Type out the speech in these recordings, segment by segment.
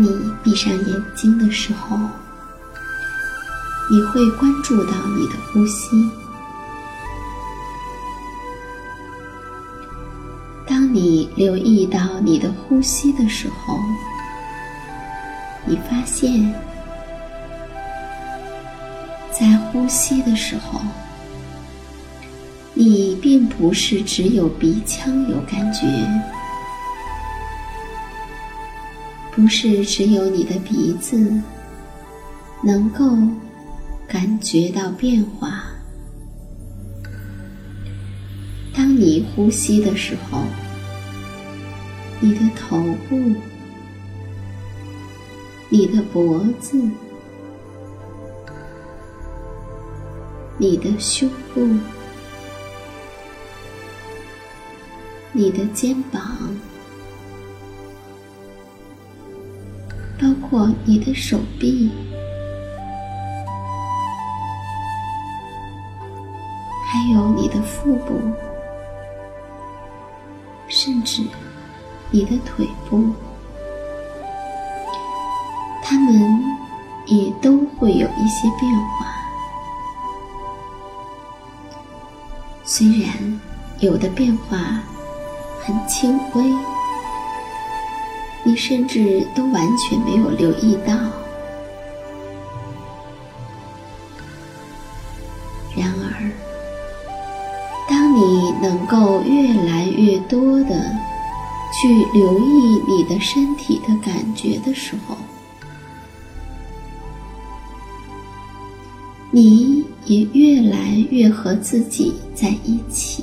你闭上眼睛的时候，你会关注到你的呼吸。当你留意到你的呼吸的时候，你发现，在呼吸的时候，你并不是只有鼻腔有感觉。不是只有你的鼻子能够感觉到变化。当你呼吸的时候，你的头部、你的脖子、你的胸部、你的肩膀。括你的手臂，还有你的腹部，甚至你的腿部，它们也都会有一些变化。虽然有的变化很轻微。你甚至都完全没有留意到。然而，当你能够越来越多的去留意你的身体的感觉的时候，你也越来越和自己在一起。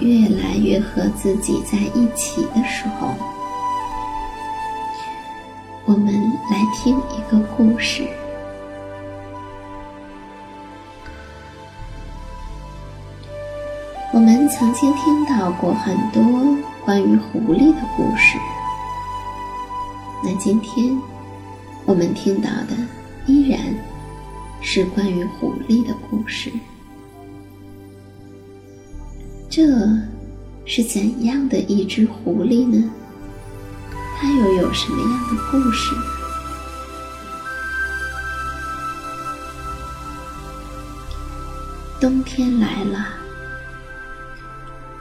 越来越和自己在一起的时候，我们来听一个故事。我们曾经听到过很多关于狐狸的故事，那今天我们听到的依然是关于狐狸的故事。这是怎样的一只狐狸呢？它又有什么样的故事？冬天来了，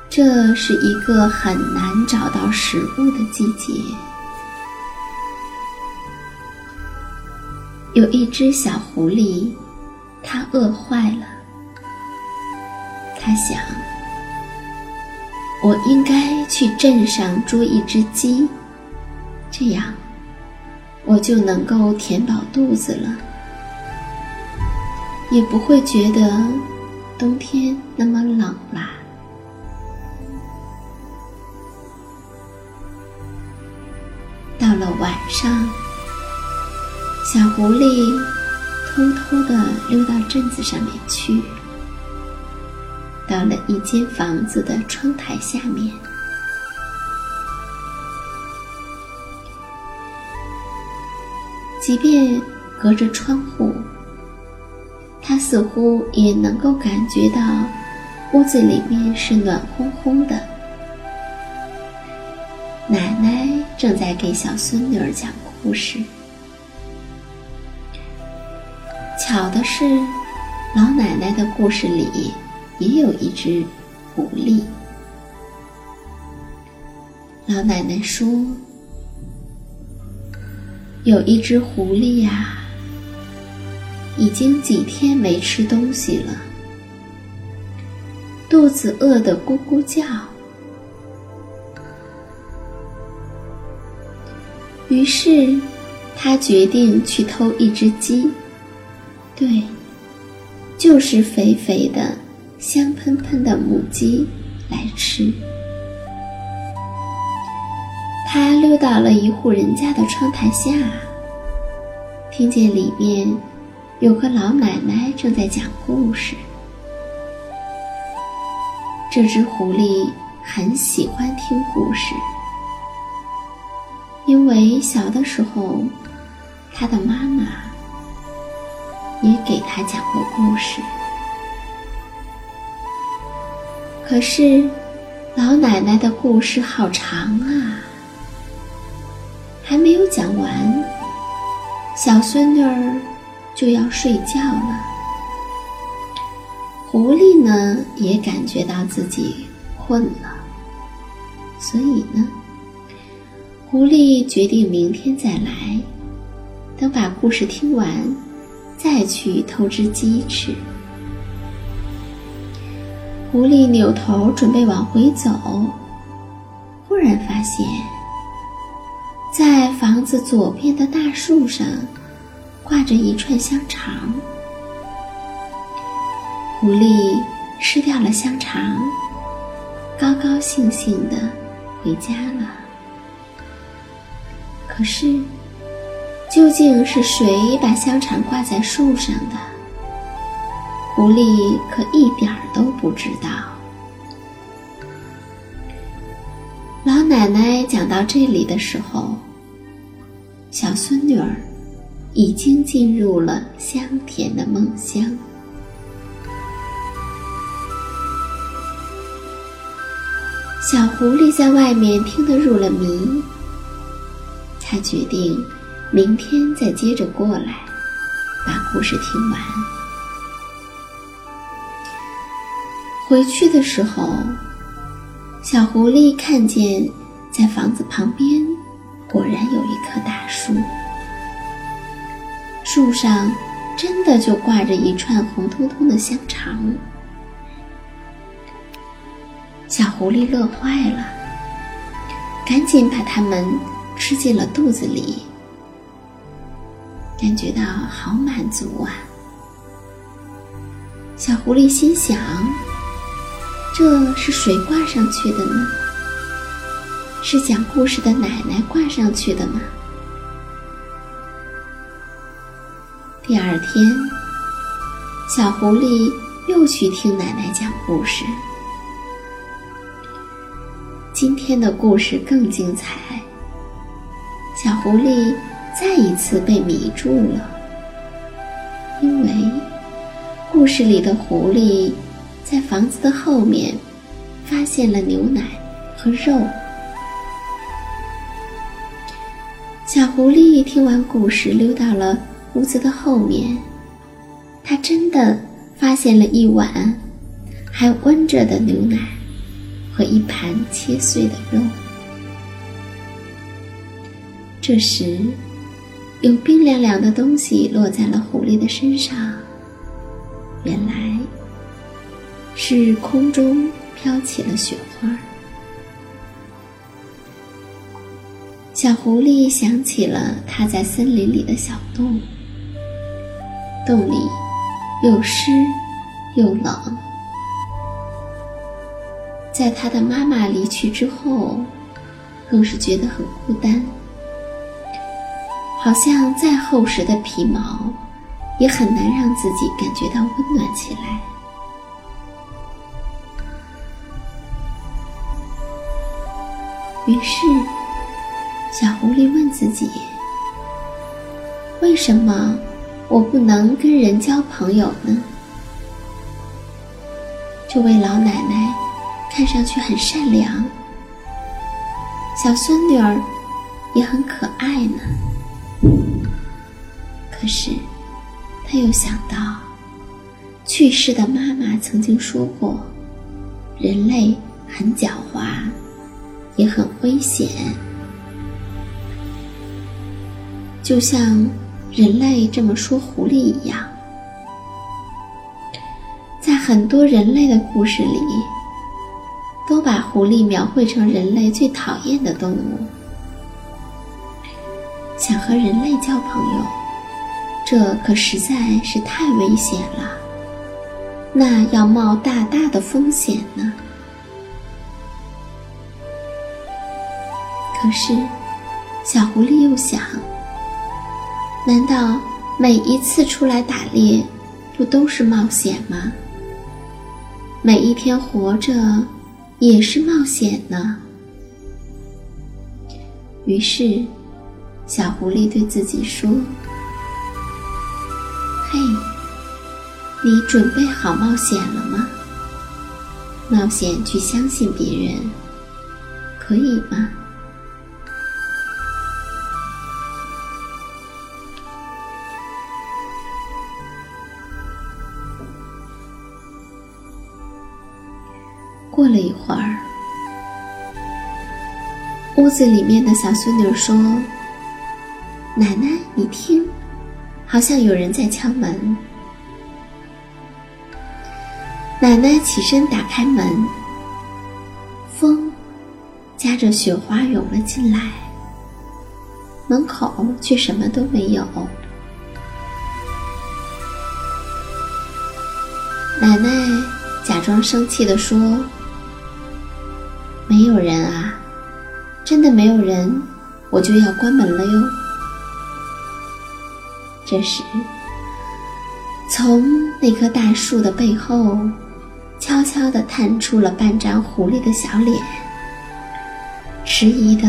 这是一个很难找到食物的季节。有一只小狐狸，它饿坏了。它想，我应该去镇上捉一只鸡，这样我就能够填饱肚子了，也不会觉得。冬天那么冷啦。到了晚上，小狐狸偷偷的溜到镇子上面去，到了一间房子的窗台下面，即便隔着窗户。他似乎也能够感觉到，屋子里面是暖烘烘的。奶奶正在给小孙女儿讲故事。巧的是，老奶奶的故事里也有一只狐狸。老奶奶说：“有一只狐狸呀。”已经几天没吃东西了，肚子饿得咕咕叫。于是，他决定去偷一只鸡，对，就是肥肥的、香喷喷的母鸡来吃。他溜到了一户人家的窗台下，听见里面。有个老奶奶正在讲故事。这只狐狸很喜欢听故事，因为小的时候，它的妈妈也给它讲过故事。可是，老奶奶的故事好长啊，还没有讲完，小孙女儿。就要睡觉了。狐狸呢，也感觉到自己困了，所以呢，狐狸决定明天再来，等把故事听完，再去偷只鸡吃。狐狸扭头准备往回走，忽然发现，在房子左边的大树上。挂着一串香肠，狐狸吃掉了香肠，高高兴兴的回家了。可是，究竟是谁把香肠挂在树上的？狐狸可一点儿都不知道。老奶奶讲到这里的时候，小孙女儿。已经进入了香甜的梦乡。小狐狸在外面听得入了迷，他决定明天再接着过来，把故事听完。回去的时候，小狐狸看见在房子旁边果然有一棵大树。树上真的就挂着一串红彤彤的香肠，小狐狸乐坏了，赶紧把它们吃进了肚子里，感觉到好满足啊！小狐狸心想：这是谁挂上去的呢？是讲故事的奶奶挂上去的吗？第二天，小狐狸又去听奶奶讲故事。今天的故事更精彩。小狐狸再一次被迷住了，因为故事里的狐狸在房子的后面发现了牛奶和肉。小狐狸听完故事，溜到了屋子的后面，它真的发现了一碗还温着的牛奶。和一盘切碎的肉。这时，有冰凉凉的东西落在了狐狸的身上。原来，是空中飘起了雪花。小狐狸想起了它在森林里的小洞，洞里又湿又冷。在他的妈妈离去之后，更是觉得很孤单，好像再厚实的皮毛，也很难让自己感觉到温暖起来。于是，小狐狸问自己：“为什么我不能跟人交朋友呢？”这位老奶奶。看上去很善良，小孙女儿也很可爱呢。可是，他又想到，去世的妈妈曾经说过，人类很狡猾，也很危险，就像人类这么说狐狸一样，在很多人类的故事里。都把狐狸描绘成人类最讨厌的动物。想和人类交朋友，这可实在是太危险了。那要冒大大的风险呢。可是，小狐狸又想：难道每一次出来打猎，不都是冒险吗？每一天活着。也是冒险呢。于是，小狐狸对自己说：“嘿，你准备好冒险了吗？冒险去相信别人，可以吗？”一会儿，屋子里面的小孙女说：“奶奶，你听，好像有人在敲门。”奶奶起身打开门，风夹着雪花涌了进来，门口却什么都没有。奶奶假装生气地说。没有人啊，真的没有人，我就要关门了哟。这时，从那棵大树的背后，悄悄地探出了半张狐狸的小脸，迟疑地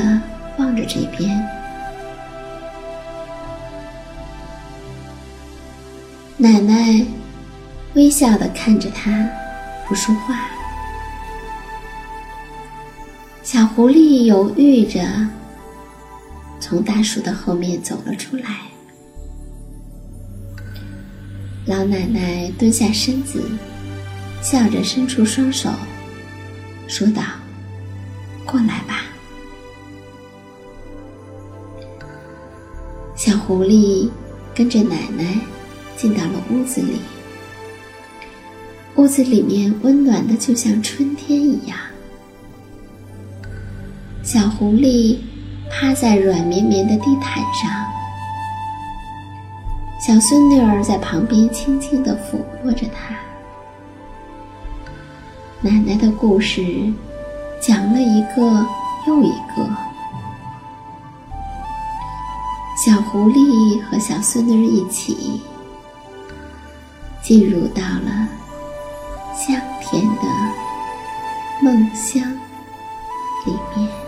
望着这边。奶奶微笑地看着他，不说话。小狐狸犹豫着，从大树的后面走了出来。老奶奶蹲下身子，笑着伸出双手，说道：“过来吧。”小狐狸跟着奶奶进到了屋子里。屋子里面温暖的，就像春天一样。小狐狸趴在软绵绵的地毯上，小孙女儿在旁边轻轻地抚摸着它。奶奶的故事讲了一个又一个，小狐狸和小孙女一起进入到了香甜的梦乡。里面。